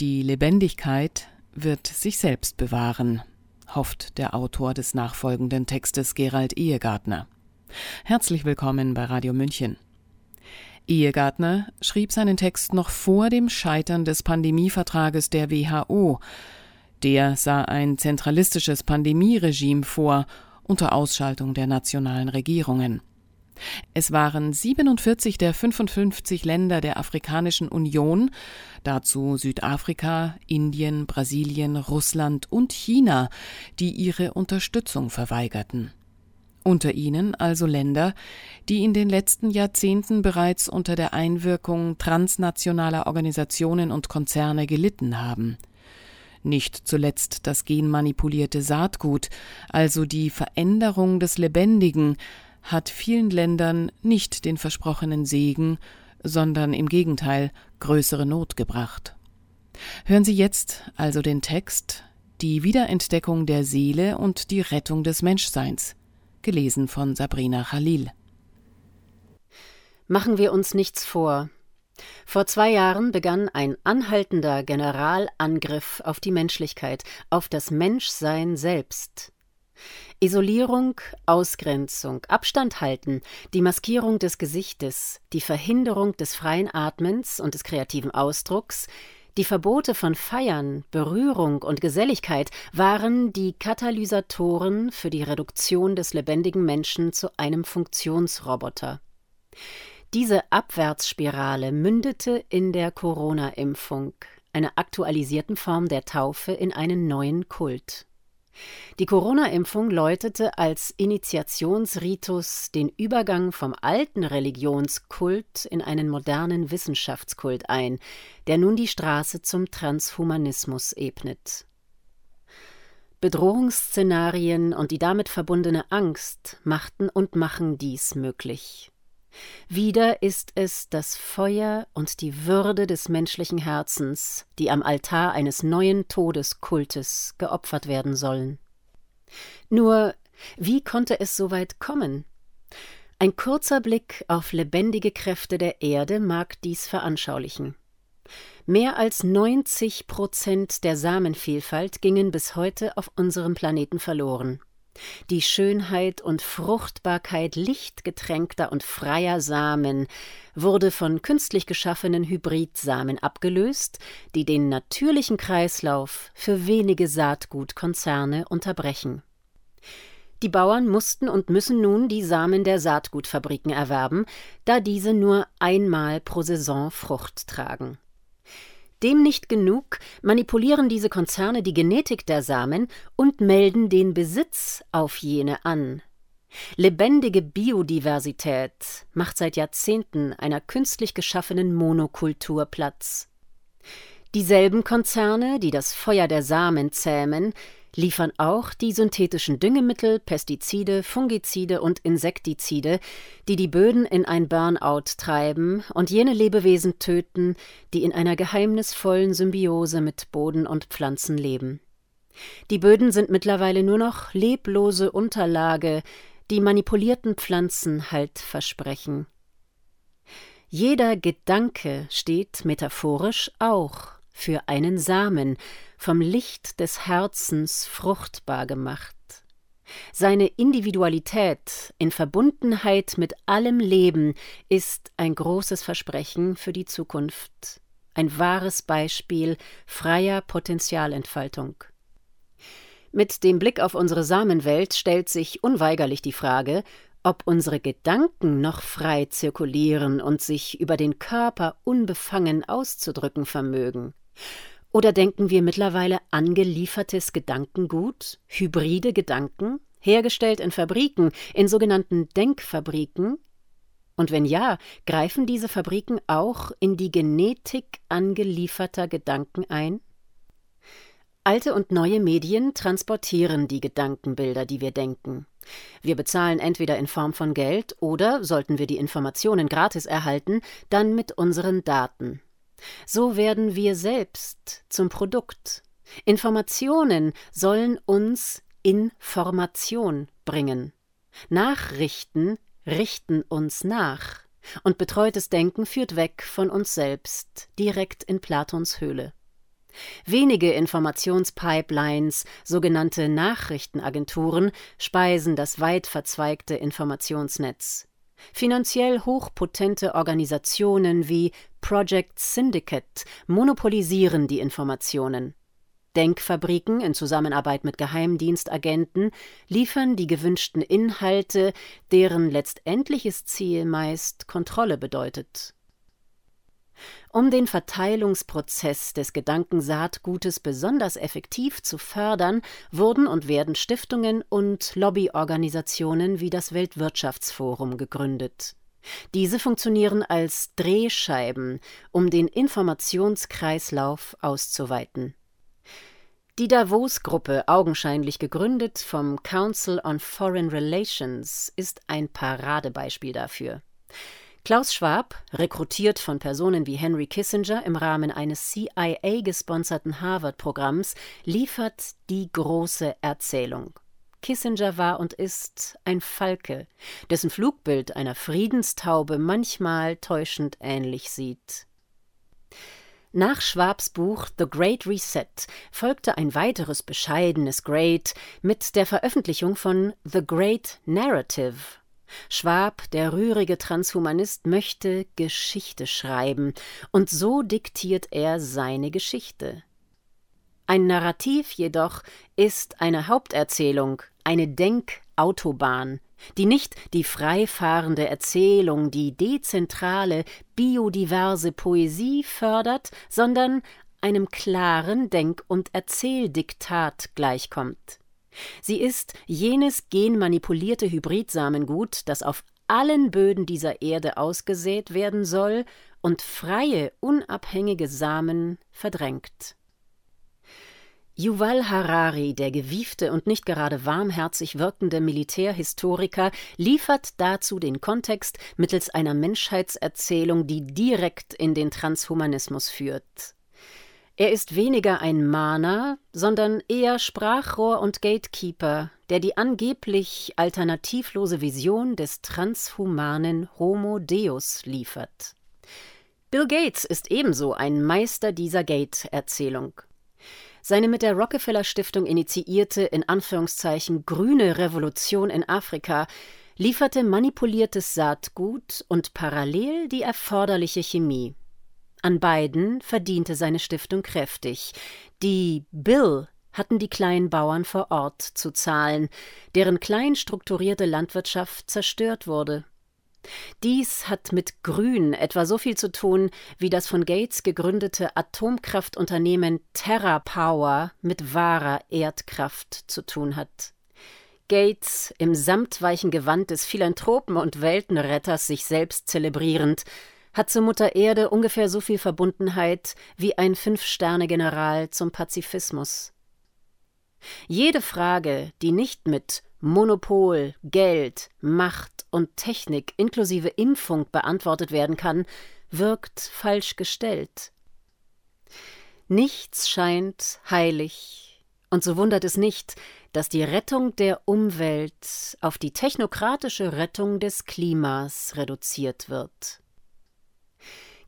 Die Lebendigkeit wird sich selbst bewahren, hofft der Autor des nachfolgenden Textes Gerald Ehegartner. Herzlich willkommen bei Radio München. Ehegartner schrieb seinen Text noch vor dem Scheitern des Pandemievertrages der WHO. Der sah ein zentralistisches Pandemieregime vor unter Ausschaltung der nationalen Regierungen. Es waren 47 der 55 Länder der Afrikanischen Union, dazu Südafrika, Indien, Brasilien, Russland und China, die ihre Unterstützung verweigerten. Unter ihnen also Länder, die in den letzten Jahrzehnten bereits unter der Einwirkung transnationaler Organisationen und Konzerne gelitten haben. Nicht zuletzt das genmanipulierte Saatgut, also die Veränderung des Lebendigen, hat vielen Ländern nicht den versprochenen Segen, sondern im Gegenteil größere Not gebracht. Hören Sie jetzt also den Text Die Wiederentdeckung der Seele und die Rettung des Menschseins, gelesen von Sabrina Khalil. Machen wir uns nichts vor. Vor zwei Jahren begann ein anhaltender Generalangriff auf die Menschlichkeit, auf das Menschsein selbst. Isolierung, Ausgrenzung, Abstand halten, die Maskierung des Gesichtes, die Verhinderung des freien Atmens und des kreativen Ausdrucks, die Verbote von Feiern, Berührung und Geselligkeit waren die Katalysatoren für die Reduktion des lebendigen Menschen zu einem Funktionsroboter. Diese Abwärtsspirale mündete in der Corona-Impfung, einer aktualisierten Form der Taufe in einen neuen Kult. Die Corona-Impfung läutete als Initiationsritus den Übergang vom alten Religionskult in einen modernen Wissenschaftskult ein, der nun die Straße zum Transhumanismus ebnet. Bedrohungsszenarien und die damit verbundene Angst machten und machen dies möglich. Wieder ist es das Feuer und die Würde des menschlichen Herzens, die am Altar eines neuen Todeskultes geopfert werden sollen. Nur, wie konnte es so weit kommen? Ein kurzer Blick auf lebendige Kräfte der Erde mag dies veranschaulichen. Mehr als 90 Prozent der Samenvielfalt gingen bis heute auf unserem Planeten verloren. Die Schönheit und Fruchtbarkeit lichtgetränkter und freier Samen wurde von künstlich geschaffenen Hybridsamen abgelöst, die den natürlichen Kreislauf für wenige Saatgutkonzerne unterbrechen. Die Bauern mussten und müssen nun die Samen der Saatgutfabriken erwerben, da diese nur einmal pro Saison Frucht tragen. Dem nicht genug, manipulieren diese Konzerne die Genetik der Samen und melden den Besitz auf jene an. Lebendige Biodiversität macht seit Jahrzehnten einer künstlich geschaffenen Monokultur Platz. Dieselben Konzerne, die das Feuer der Samen zähmen, liefern auch die synthetischen Düngemittel, Pestizide, Fungizide und Insektizide, die die Böden in ein Burnout treiben und jene Lebewesen töten, die in einer geheimnisvollen Symbiose mit Boden und Pflanzen leben. Die Böden sind mittlerweile nur noch leblose Unterlage, die manipulierten Pflanzen Halt versprechen. Jeder Gedanke steht metaphorisch auch für einen Samen, vom Licht des Herzens fruchtbar gemacht. Seine Individualität in Verbundenheit mit allem Leben ist ein großes Versprechen für die Zukunft, ein wahres Beispiel freier Potenzialentfaltung. Mit dem Blick auf unsere Samenwelt stellt sich unweigerlich die Frage, ob unsere Gedanken noch frei zirkulieren und sich über den Körper unbefangen auszudrücken vermögen. Oder denken wir mittlerweile angeliefertes Gedankengut, hybride Gedanken, hergestellt in Fabriken, in sogenannten Denkfabriken? Und wenn ja, greifen diese Fabriken auch in die Genetik angelieferter Gedanken ein? Alte und neue Medien transportieren die Gedankenbilder, die wir denken. Wir bezahlen entweder in Form von Geld oder, sollten wir die Informationen gratis erhalten, dann mit unseren Daten. So werden wir selbst zum Produkt. Informationen sollen uns Information bringen. Nachrichten richten uns nach. Und betreutes Denken führt weg von uns selbst, direkt in Platons Höhle. Wenige Informationspipelines, sogenannte Nachrichtenagenturen, speisen das weit verzweigte Informationsnetz. Finanziell hochpotente Organisationen wie Project Syndicate monopolisieren die Informationen. Denkfabriken in Zusammenarbeit mit Geheimdienstagenten liefern die gewünschten Inhalte, deren letztendliches Ziel meist Kontrolle bedeutet. Um den Verteilungsprozess des Gedankensaatgutes besonders effektiv zu fördern, wurden und werden Stiftungen und Lobbyorganisationen wie das Weltwirtschaftsforum gegründet. Diese funktionieren als Drehscheiben, um den Informationskreislauf auszuweiten. Die Davos-Gruppe, augenscheinlich gegründet vom Council on Foreign Relations, ist ein Paradebeispiel dafür. Klaus Schwab, rekrutiert von Personen wie Henry Kissinger im Rahmen eines CIA-gesponserten Harvard-Programms, liefert die große Erzählung. Kissinger war und ist ein Falke, dessen Flugbild einer Friedenstaube manchmal täuschend ähnlich sieht. Nach Schwabs Buch The Great Reset folgte ein weiteres bescheidenes Great mit der Veröffentlichung von The Great Narrative Schwab, der rührige Transhumanist, möchte Geschichte schreiben, und so diktiert er seine Geschichte. Ein Narrativ jedoch ist eine Haupterzählung, eine Denkautobahn, die nicht die freifahrende Erzählung, die dezentrale, biodiverse Poesie fördert, sondern einem klaren Denk- und Erzähldiktat gleichkommt. Sie ist jenes genmanipulierte Hybridsamengut, das auf allen Böden dieser Erde ausgesät werden soll und freie, unabhängige Samen verdrängt. Yuval Harari, der gewiefte und nicht gerade warmherzig wirkende Militärhistoriker, liefert dazu den Kontext mittels einer Menschheitserzählung, die direkt in den Transhumanismus führt. Er ist weniger ein Mahner, sondern eher Sprachrohr und Gatekeeper, der die angeblich alternativlose Vision des transhumanen Homo Deus liefert. Bill Gates ist ebenso ein Meister dieser Gate-Erzählung. Seine mit der Rockefeller Stiftung initiierte in Anführungszeichen grüne Revolution in Afrika lieferte manipuliertes Saatgut und parallel die erforderliche Chemie. An beiden verdiente seine Stiftung kräftig. Die Bill hatten die kleinen Bauern vor Ort zu zahlen, deren klein strukturierte Landwirtschaft zerstört wurde. Dies hat mit Grün etwa so viel zu tun, wie das von Gates gegründete Atomkraftunternehmen TerraPower mit wahrer Erdkraft zu tun hat. Gates, im samtweichen Gewand des Philanthropen und Weltenretters sich selbst zelebrierend, hat zur Mutter Erde ungefähr so viel Verbundenheit wie ein Fünf-Sterne-General zum Pazifismus. Jede Frage, die nicht mit Monopol, Geld, Macht und Technik inklusive Impfung beantwortet werden kann, wirkt falsch gestellt. Nichts scheint heilig, und so wundert es nicht, dass die Rettung der Umwelt auf die technokratische Rettung des Klimas reduziert wird.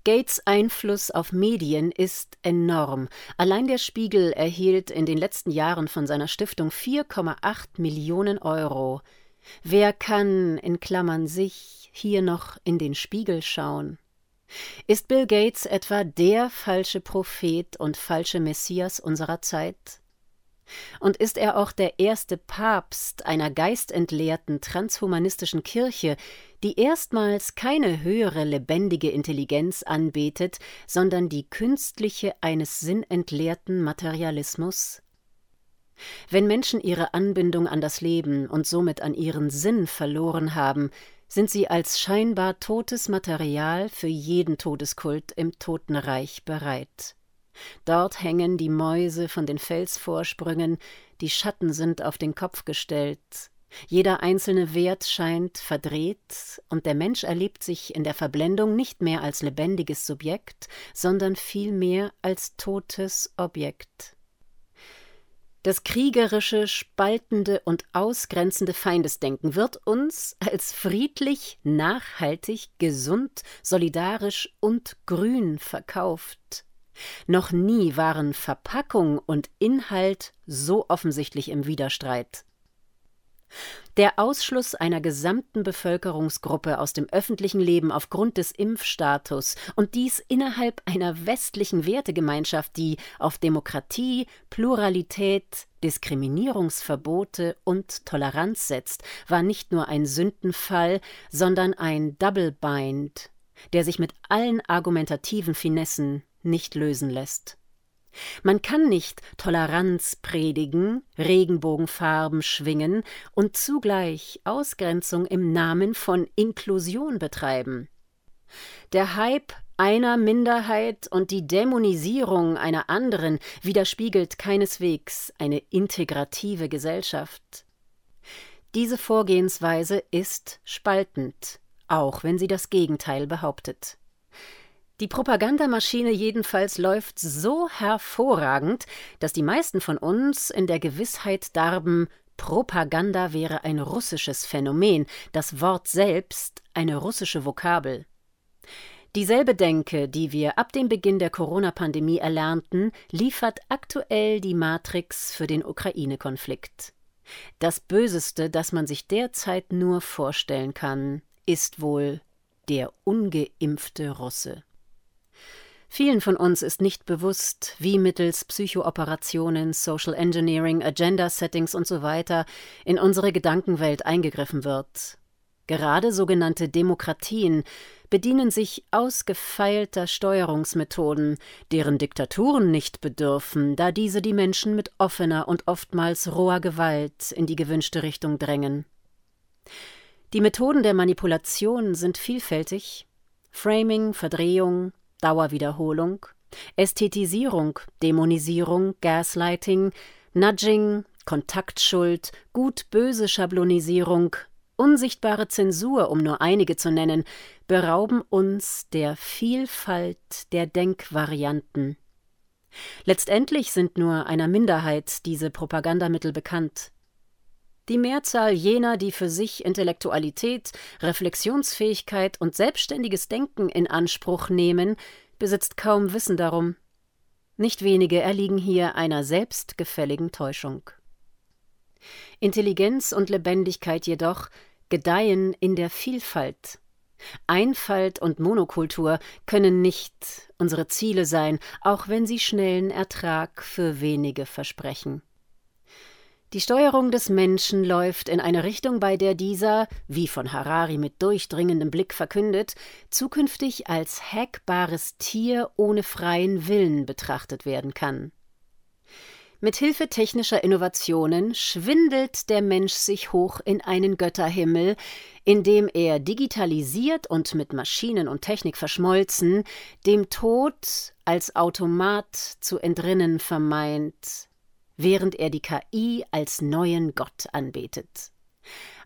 Gates Einfluss auf Medien ist enorm. Allein der Spiegel erhielt in den letzten Jahren von seiner Stiftung 4,8 Millionen Euro. Wer kann, in Klammern sich, hier noch in den Spiegel schauen? Ist Bill Gates etwa der falsche Prophet und falsche Messias unserer Zeit? Und ist er auch der erste Papst einer geistentleerten transhumanistischen Kirche, die erstmals keine höhere lebendige Intelligenz anbetet, sondern die künstliche eines sinnentleerten Materialismus? Wenn Menschen ihre Anbindung an das Leben und somit an ihren Sinn verloren haben, sind sie als scheinbar totes Material für jeden Todeskult im Totenreich bereit. Dort hängen die Mäuse von den Felsvorsprüngen, die Schatten sind auf den Kopf gestellt, jeder einzelne Wert scheint verdreht, und der Mensch erlebt sich in der Verblendung nicht mehr als lebendiges Subjekt, sondern vielmehr als totes Objekt. Das kriegerische, spaltende und ausgrenzende Feindesdenken wird uns als friedlich, nachhaltig, gesund, solidarisch und grün verkauft. Noch nie waren Verpackung und Inhalt so offensichtlich im Widerstreit. Der Ausschluss einer gesamten Bevölkerungsgruppe aus dem öffentlichen Leben aufgrund des Impfstatus und dies innerhalb einer westlichen Wertegemeinschaft, die auf Demokratie, Pluralität, Diskriminierungsverbote und Toleranz setzt, war nicht nur ein Sündenfall, sondern ein Double Bind, der sich mit allen argumentativen Finessen nicht lösen lässt. Man kann nicht Toleranz predigen, Regenbogenfarben schwingen und zugleich Ausgrenzung im Namen von Inklusion betreiben. Der Hype einer Minderheit und die Dämonisierung einer anderen widerspiegelt keineswegs eine integrative Gesellschaft. Diese Vorgehensweise ist spaltend, auch wenn sie das Gegenteil behauptet. Die Propagandamaschine jedenfalls läuft so hervorragend, dass die meisten von uns in der Gewissheit darben, Propaganda wäre ein russisches Phänomen, das Wort selbst eine russische Vokabel. Dieselbe Denke, die wir ab dem Beginn der Corona-Pandemie erlernten, liefert aktuell die Matrix für den Ukraine-Konflikt. Das Böseste, das man sich derzeit nur vorstellen kann, ist wohl der ungeimpfte Russe. Vielen von uns ist nicht bewusst, wie mittels Psychooperationen, Social Engineering, Agenda-Settings usw. So in unsere Gedankenwelt eingegriffen wird. Gerade sogenannte Demokratien bedienen sich ausgefeilter Steuerungsmethoden, deren Diktaturen nicht bedürfen, da diese die Menschen mit offener und oftmals roher Gewalt in die gewünschte Richtung drängen. Die Methoden der Manipulation sind vielfältig Framing, Verdrehung, Dauerwiederholung, Ästhetisierung, Dämonisierung, Gaslighting, Nudging, Kontaktschuld, gut-böse Schablonisierung, unsichtbare Zensur, um nur einige zu nennen, berauben uns der Vielfalt der Denkvarianten. Letztendlich sind nur einer Minderheit diese Propagandamittel bekannt. Die Mehrzahl jener, die für sich Intellektualität, Reflexionsfähigkeit und selbstständiges Denken in Anspruch nehmen, besitzt kaum Wissen darum. Nicht wenige erliegen hier einer selbstgefälligen Täuschung. Intelligenz und Lebendigkeit jedoch gedeihen in der Vielfalt. Einfalt und Monokultur können nicht unsere Ziele sein, auch wenn sie schnellen Ertrag für wenige versprechen. Die Steuerung des Menschen läuft in eine Richtung, bei der dieser, wie von Harari mit durchdringendem Blick verkündet, zukünftig als hackbares Tier ohne freien Willen betrachtet werden kann. Mit Hilfe technischer Innovationen schwindelt der Mensch sich hoch in einen Götterhimmel, indem er digitalisiert und mit Maschinen und Technik verschmolzen, dem Tod als Automat zu entrinnen vermeint, während er die KI als neuen Gott anbetet.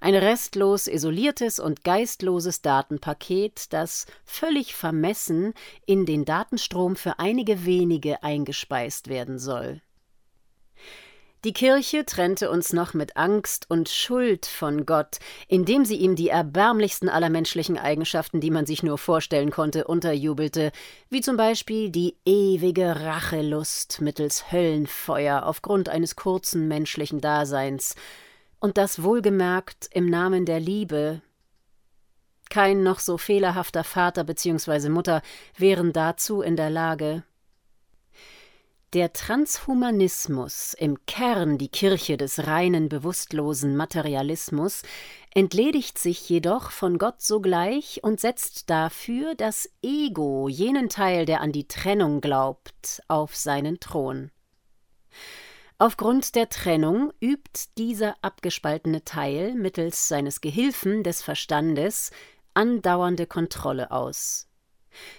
Ein restlos isoliertes und geistloses Datenpaket, das völlig vermessen in den Datenstrom für einige wenige eingespeist werden soll. Die Kirche trennte uns noch mit Angst und Schuld von Gott, indem sie ihm die erbärmlichsten aller menschlichen Eigenschaften, die man sich nur vorstellen konnte, unterjubelte, wie zum Beispiel die ewige Rachelust mittels Höllenfeuer aufgrund eines kurzen menschlichen Daseins, und das wohlgemerkt im Namen der Liebe. Kein noch so fehlerhafter Vater bzw. Mutter wären dazu in der Lage. Der Transhumanismus, im Kern die Kirche des reinen, bewusstlosen Materialismus, entledigt sich jedoch von Gott sogleich und setzt dafür das Ego, jenen Teil, der an die Trennung glaubt, auf seinen Thron. Aufgrund der Trennung übt dieser abgespaltene Teil mittels seines Gehilfen des Verstandes andauernde Kontrolle aus.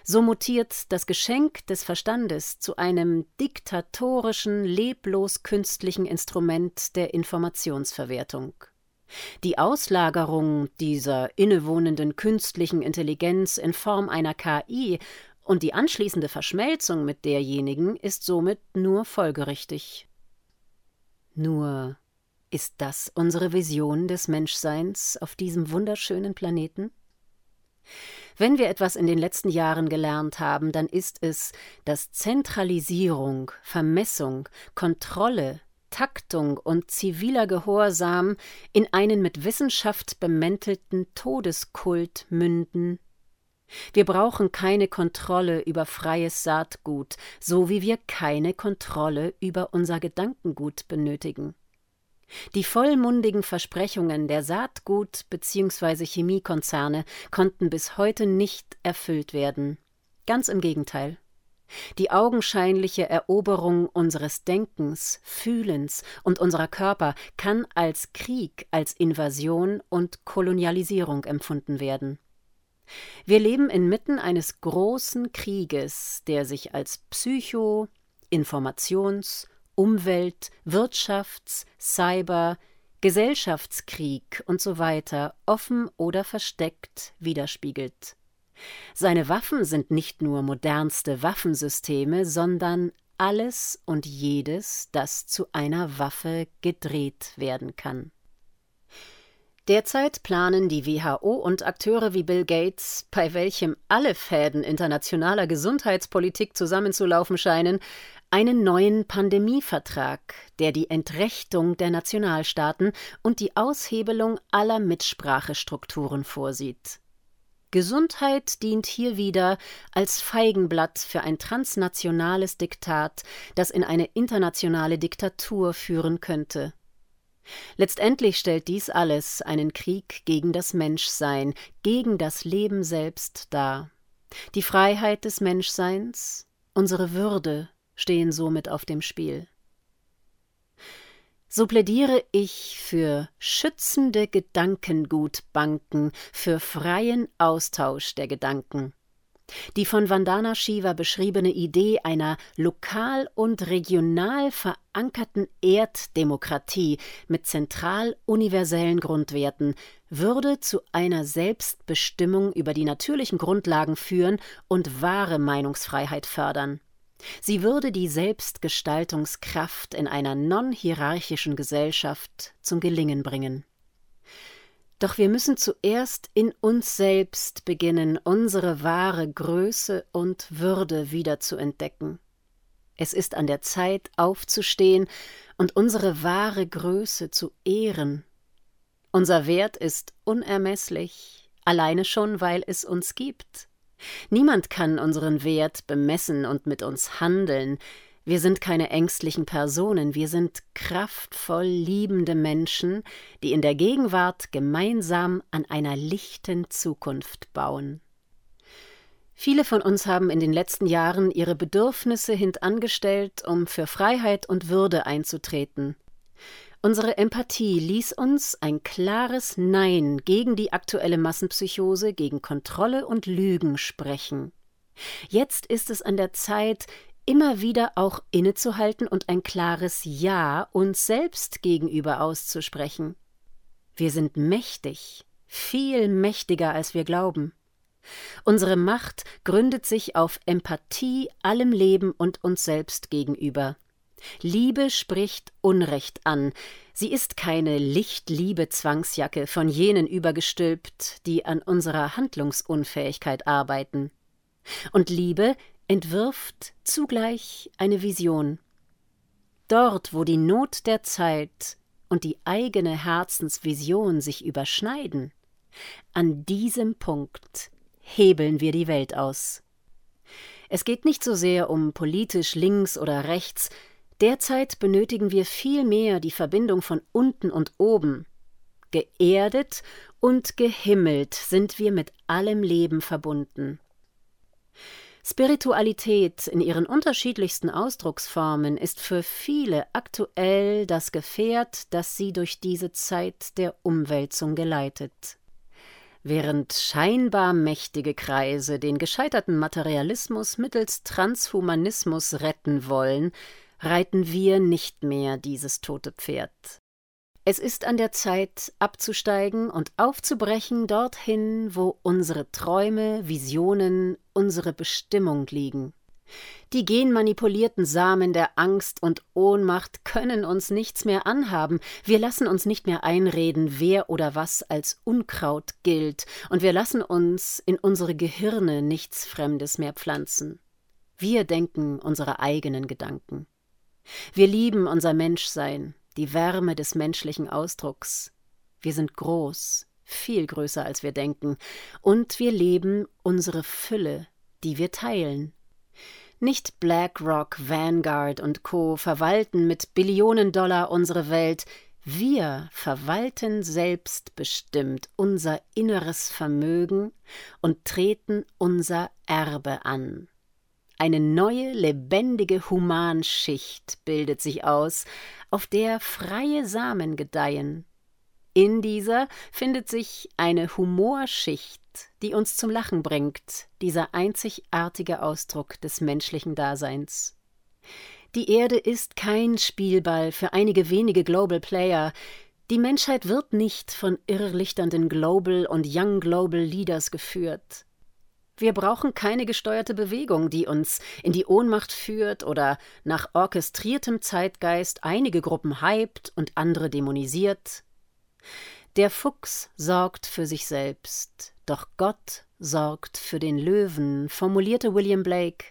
So mutiert das Geschenk des Verstandes zu einem diktatorischen, leblos künstlichen Instrument der Informationsverwertung. Die Auslagerung dieser innewohnenden künstlichen Intelligenz in Form einer KI und die anschließende Verschmelzung mit derjenigen ist somit nur folgerichtig. Nur ist das unsere Vision des Menschseins auf diesem wunderschönen Planeten? Wenn wir etwas in den letzten Jahren gelernt haben, dann ist es, dass Zentralisierung, Vermessung, Kontrolle, Taktung und ziviler Gehorsam in einen mit Wissenschaft bemäntelten Todeskult münden. Wir brauchen keine Kontrolle über freies Saatgut, so wie wir keine Kontrolle über unser Gedankengut benötigen. Die vollmundigen Versprechungen der Saatgut- bzw. Chemiekonzerne konnten bis heute nicht erfüllt werden. Ganz im Gegenteil. Die augenscheinliche Eroberung unseres Denkens, Fühlens und unserer Körper kann als Krieg, als Invasion und Kolonialisierung empfunden werden. Wir leben inmitten eines großen Krieges, der sich als Psycho-, Informations- Umwelt-, Wirtschafts-, Cyber-, Gesellschaftskrieg und so weiter offen oder versteckt widerspiegelt. Seine Waffen sind nicht nur modernste Waffensysteme, sondern alles und jedes, das zu einer Waffe gedreht werden kann. Derzeit planen die WHO und Akteure wie Bill Gates, bei welchem alle Fäden internationaler Gesundheitspolitik zusammenzulaufen scheinen, einen neuen Pandemievertrag, der die Entrechtung der Nationalstaaten und die Aushebelung aller Mitsprachestrukturen vorsieht. Gesundheit dient hier wieder als Feigenblatt für ein transnationales Diktat, das in eine internationale Diktatur führen könnte. Letztendlich stellt dies alles einen Krieg gegen das Menschsein, gegen das Leben selbst dar. Die Freiheit des Menschseins, unsere Würde stehen somit auf dem Spiel. So plädiere ich für schützende Gedankengutbanken, für freien Austausch der Gedanken. Die von Vandana Shiva beschriebene Idee einer lokal und regional verankerten Erddemokratie mit zentral universellen Grundwerten würde zu einer Selbstbestimmung über die natürlichen Grundlagen führen und wahre Meinungsfreiheit fördern. Sie würde die Selbstgestaltungskraft in einer non-hierarchischen Gesellschaft zum Gelingen bringen. Doch wir müssen zuerst in uns selbst beginnen, unsere wahre Größe und Würde wieder zu entdecken. Es ist an der Zeit, aufzustehen und unsere wahre Größe zu ehren. Unser Wert ist unermesslich, alleine schon, weil es uns gibt. Niemand kann unseren Wert bemessen und mit uns handeln, wir sind keine ängstlichen Personen, wir sind kraftvoll liebende Menschen, die in der Gegenwart gemeinsam an einer lichten Zukunft bauen. Viele von uns haben in den letzten Jahren ihre Bedürfnisse hintangestellt, um für Freiheit und Würde einzutreten. Unsere Empathie ließ uns ein klares Nein gegen die aktuelle Massenpsychose, gegen Kontrolle und Lügen sprechen. Jetzt ist es an der Zeit, immer wieder auch innezuhalten und ein klares Ja uns selbst gegenüber auszusprechen. Wir sind mächtig, viel mächtiger als wir glauben. Unsere Macht gründet sich auf Empathie allem Leben und uns selbst gegenüber. Liebe spricht Unrecht an. Sie ist keine Lichtliebe-Zwangsjacke von jenen übergestülpt, die an unserer Handlungsunfähigkeit arbeiten. Und Liebe entwirft zugleich eine Vision. Dort, wo die Not der Zeit und die eigene Herzensvision sich überschneiden, an diesem Punkt hebeln wir die Welt aus. Es geht nicht so sehr um politisch links oder rechts, derzeit benötigen wir vielmehr die Verbindung von unten und oben. Geerdet und gehimmelt sind wir mit allem Leben verbunden. Spiritualität in ihren unterschiedlichsten Ausdrucksformen ist für viele aktuell das Gefährt, das sie durch diese Zeit der Umwälzung geleitet. Während scheinbar mächtige Kreise den gescheiterten Materialismus mittels Transhumanismus retten wollen, reiten wir nicht mehr dieses tote Pferd. Es ist an der Zeit, abzusteigen und aufzubrechen dorthin, wo unsere Träume, Visionen, unsere Bestimmung liegen. Die genmanipulierten Samen der Angst und Ohnmacht können uns nichts mehr anhaben. Wir lassen uns nicht mehr einreden, wer oder was als Unkraut gilt, und wir lassen uns in unsere Gehirne nichts Fremdes mehr pflanzen. Wir denken unsere eigenen Gedanken. Wir lieben unser Menschsein, die Wärme des menschlichen Ausdrucks. Wir sind groß, viel größer als wir denken, und wir leben unsere Fülle, die wir teilen. Nicht BlackRock, Vanguard und Co. verwalten mit Billionen Dollar unsere Welt, wir verwalten selbstbestimmt unser inneres Vermögen und treten unser Erbe an. Eine neue, lebendige Humanschicht bildet sich aus, auf der freie Samen gedeihen. In dieser findet sich eine Humorschicht, die uns zum Lachen bringt, dieser einzigartige Ausdruck des menschlichen Daseins. Die Erde ist kein Spielball für einige wenige Global Player. Die Menschheit wird nicht von irrlichternden Global und Young Global Leaders geführt. Wir brauchen keine gesteuerte Bewegung, die uns in die Ohnmacht führt oder nach orchestriertem Zeitgeist einige Gruppen hypt und andere dämonisiert. Der Fuchs sorgt für sich selbst, doch Gott sorgt für den Löwen, formulierte William Blake.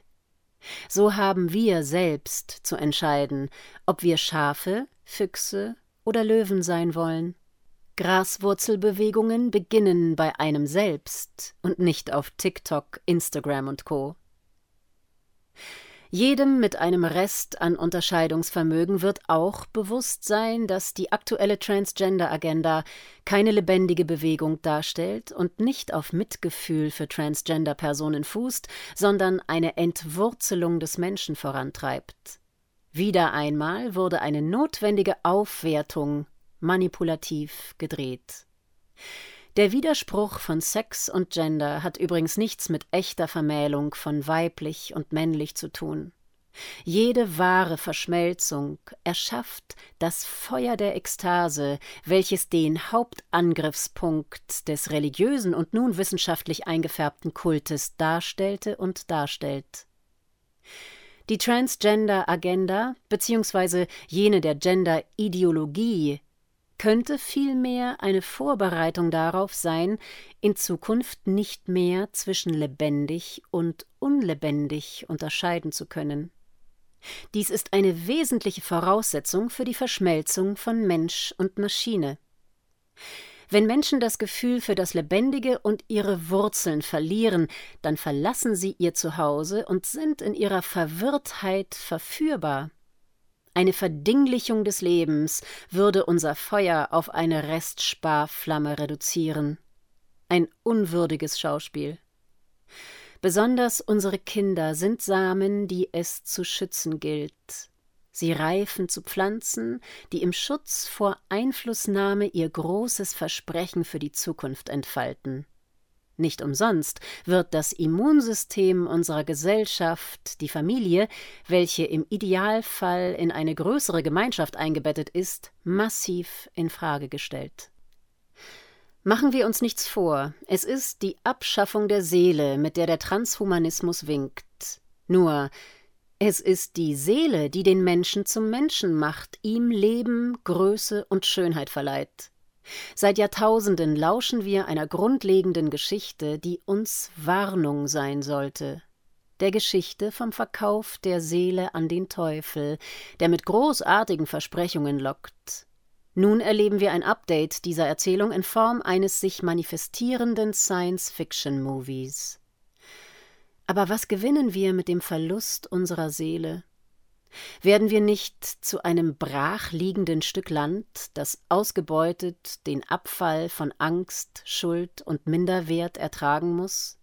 So haben wir selbst zu entscheiden, ob wir Schafe, Füchse oder Löwen sein wollen. Graswurzelbewegungen beginnen bei einem selbst und nicht auf TikTok, Instagram und Co. Jedem mit einem Rest an Unterscheidungsvermögen wird auch bewusst sein, dass die aktuelle Transgender-Agenda keine lebendige Bewegung darstellt und nicht auf Mitgefühl für Transgender-Personen fußt, sondern eine Entwurzelung des Menschen vorantreibt. Wieder einmal wurde eine notwendige Aufwertung manipulativ gedreht. Der Widerspruch von Sex und Gender hat übrigens nichts mit echter Vermählung von weiblich und männlich zu tun. Jede wahre Verschmelzung erschafft das Feuer der Ekstase, welches den Hauptangriffspunkt des religiösen und nun wissenschaftlich eingefärbten Kultes darstellte und darstellt. Die Transgender-Agenda bzw. jene der Gender-Ideologie könnte vielmehr eine Vorbereitung darauf sein, in Zukunft nicht mehr zwischen lebendig und unlebendig unterscheiden zu können. Dies ist eine wesentliche Voraussetzung für die Verschmelzung von Mensch und Maschine. Wenn Menschen das Gefühl für das Lebendige und ihre Wurzeln verlieren, dann verlassen sie ihr Zuhause und sind in ihrer Verwirrtheit verführbar. Eine Verdinglichung des Lebens würde unser Feuer auf eine Restsparflamme reduzieren. Ein unwürdiges Schauspiel. Besonders unsere Kinder sind Samen, die es zu schützen gilt. Sie reifen zu Pflanzen, die im Schutz vor Einflussnahme ihr großes Versprechen für die Zukunft entfalten. Nicht umsonst wird das Immunsystem unserer Gesellschaft, die Familie, welche im Idealfall in eine größere Gemeinschaft eingebettet ist, massiv in Frage gestellt. Machen wir uns nichts vor, es ist die Abschaffung der Seele, mit der der Transhumanismus winkt. Nur, es ist die Seele, die den Menschen zum Menschen macht, ihm Leben, Größe und Schönheit verleiht. Seit Jahrtausenden lauschen wir einer grundlegenden Geschichte, die uns Warnung sein sollte. Der Geschichte vom Verkauf der Seele an den Teufel, der mit großartigen Versprechungen lockt. Nun erleben wir ein Update dieser Erzählung in Form eines sich manifestierenden Science-Fiction-Movies. Aber was gewinnen wir mit dem Verlust unserer Seele? Werden wir nicht zu einem brachliegenden Stück Land, das ausgebeutet den Abfall von Angst, Schuld und Minderwert ertragen muss?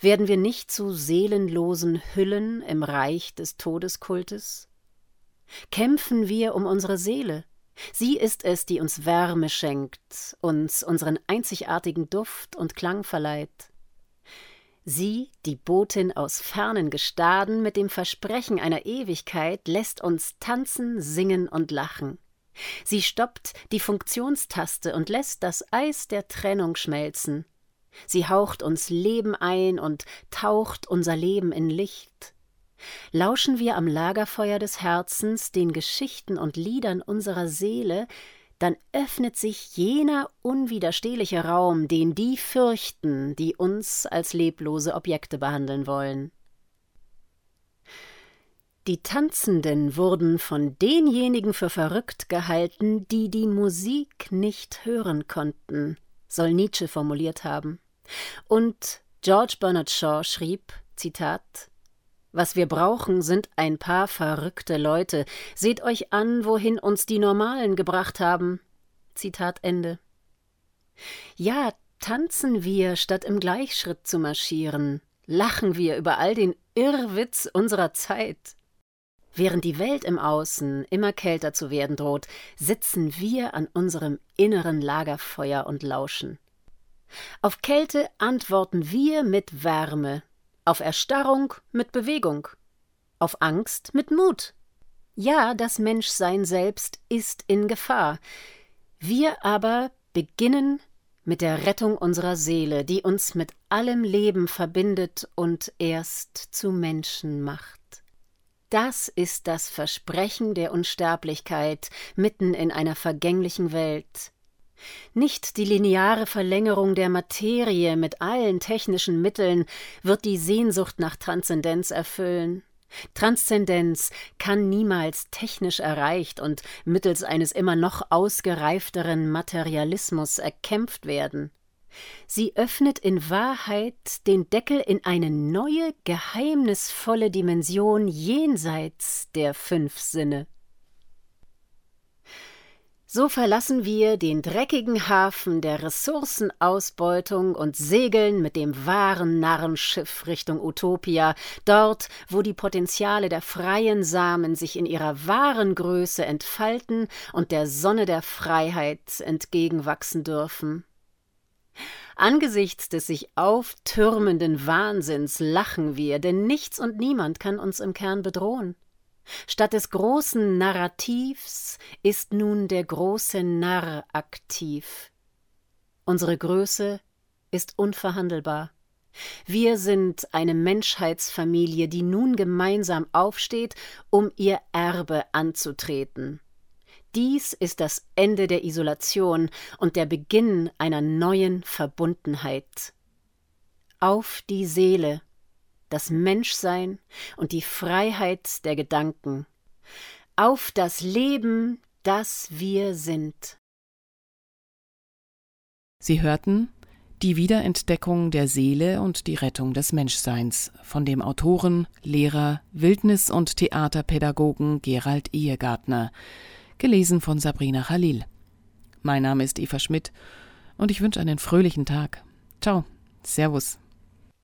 Werden wir nicht zu seelenlosen Hüllen im Reich des Todeskultes? Kämpfen wir um unsere Seele? Sie ist es, die uns Wärme schenkt, uns unseren einzigartigen Duft und Klang verleiht. Sie, die Botin aus fernen Gestaden mit dem Versprechen einer Ewigkeit, lässt uns tanzen, singen und lachen. Sie stoppt die Funktionstaste und lässt das Eis der Trennung schmelzen. Sie haucht uns Leben ein und taucht unser Leben in Licht. Lauschen wir am Lagerfeuer des Herzens den Geschichten und Liedern unserer Seele, dann öffnet sich jener unwiderstehliche Raum, den die fürchten, die uns als leblose Objekte behandeln wollen. Die Tanzenden wurden von denjenigen für verrückt gehalten, die die Musik nicht hören konnten, soll Nietzsche formuliert haben. Und George Bernard Shaw schrieb, Zitat, was wir brauchen, sind ein paar verrückte Leute. Seht euch an, wohin uns die Normalen gebracht haben. Zitat Ende. Ja, tanzen wir, statt im Gleichschritt zu marschieren. Lachen wir über all den Irrwitz unserer Zeit. Während die Welt im Außen immer kälter zu werden droht, sitzen wir an unserem inneren Lagerfeuer und lauschen. Auf Kälte antworten wir mit Wärme, auf Erstarrung mit Bewegung, auf Angst mit Mut. Ja, das Menschsein selbst ist in Gefahr. Wir aber beginnen mit der Rettung unserer Seele, die uns mit allem Leben verbindet und erst zu Menschen macht. Das ist das Versprechen der Unsterblichkeit mitten in einer vergänglichen Welt. Nicht die lineare Verlängerung der Materie mit allen technischen Mitteln wird die Sehnsucht nach Transzendenz erfüllen. Transzendenz kann niemals technisch erreicht und mittels eines immer noch ausgereifteren Materialismus erkämpft werden. Sie öffnet in Wahrheit den Deckel in eine neue, geheimnisvolle Dimension jenseits der fünf Sinne. So verlassen wir den dreckigen Hafen der Ressourcenausbeutung und segeln mit dem wahren Narrenschiff Richtung Utopia, dort, wo die Potenziale der freien Samen sich in ihrer wahren Größe entfalten und der Sonne der Freiheit entgegenwachsen dürfen. Angesichts des sich auftürmenden Wahnsinns lachen wir, denn nichts und niemand kann uns im Kern bedrohen. Statt des großen Narrativs ist nun der große Narr aktiv. Unsere Größe ist unverhandelbar. Wir sind eine Menschheitsfamilie, die nun gemeinsam aufsteht, um ihr Erbe anzutreten. Dies ist das Ende der Isolation und der Beginn einer neuen Verbundenheit. Auf die Seele, das Menschsein und die Freiheit der Gedanken, auf das Leben, das wir sind. Sie hörten Die Wiederentdeckung der Seele und die Rettung des Menschseins von dem Autoren, Lehrer, Wildnis- und Theaterpädagogen Gerald Ehegartner, gelesen von Sabrina Khalil. Mein Name ist Eva Schmidt und ich wünsche einen fröhlichen Tag. Ciao, Servus.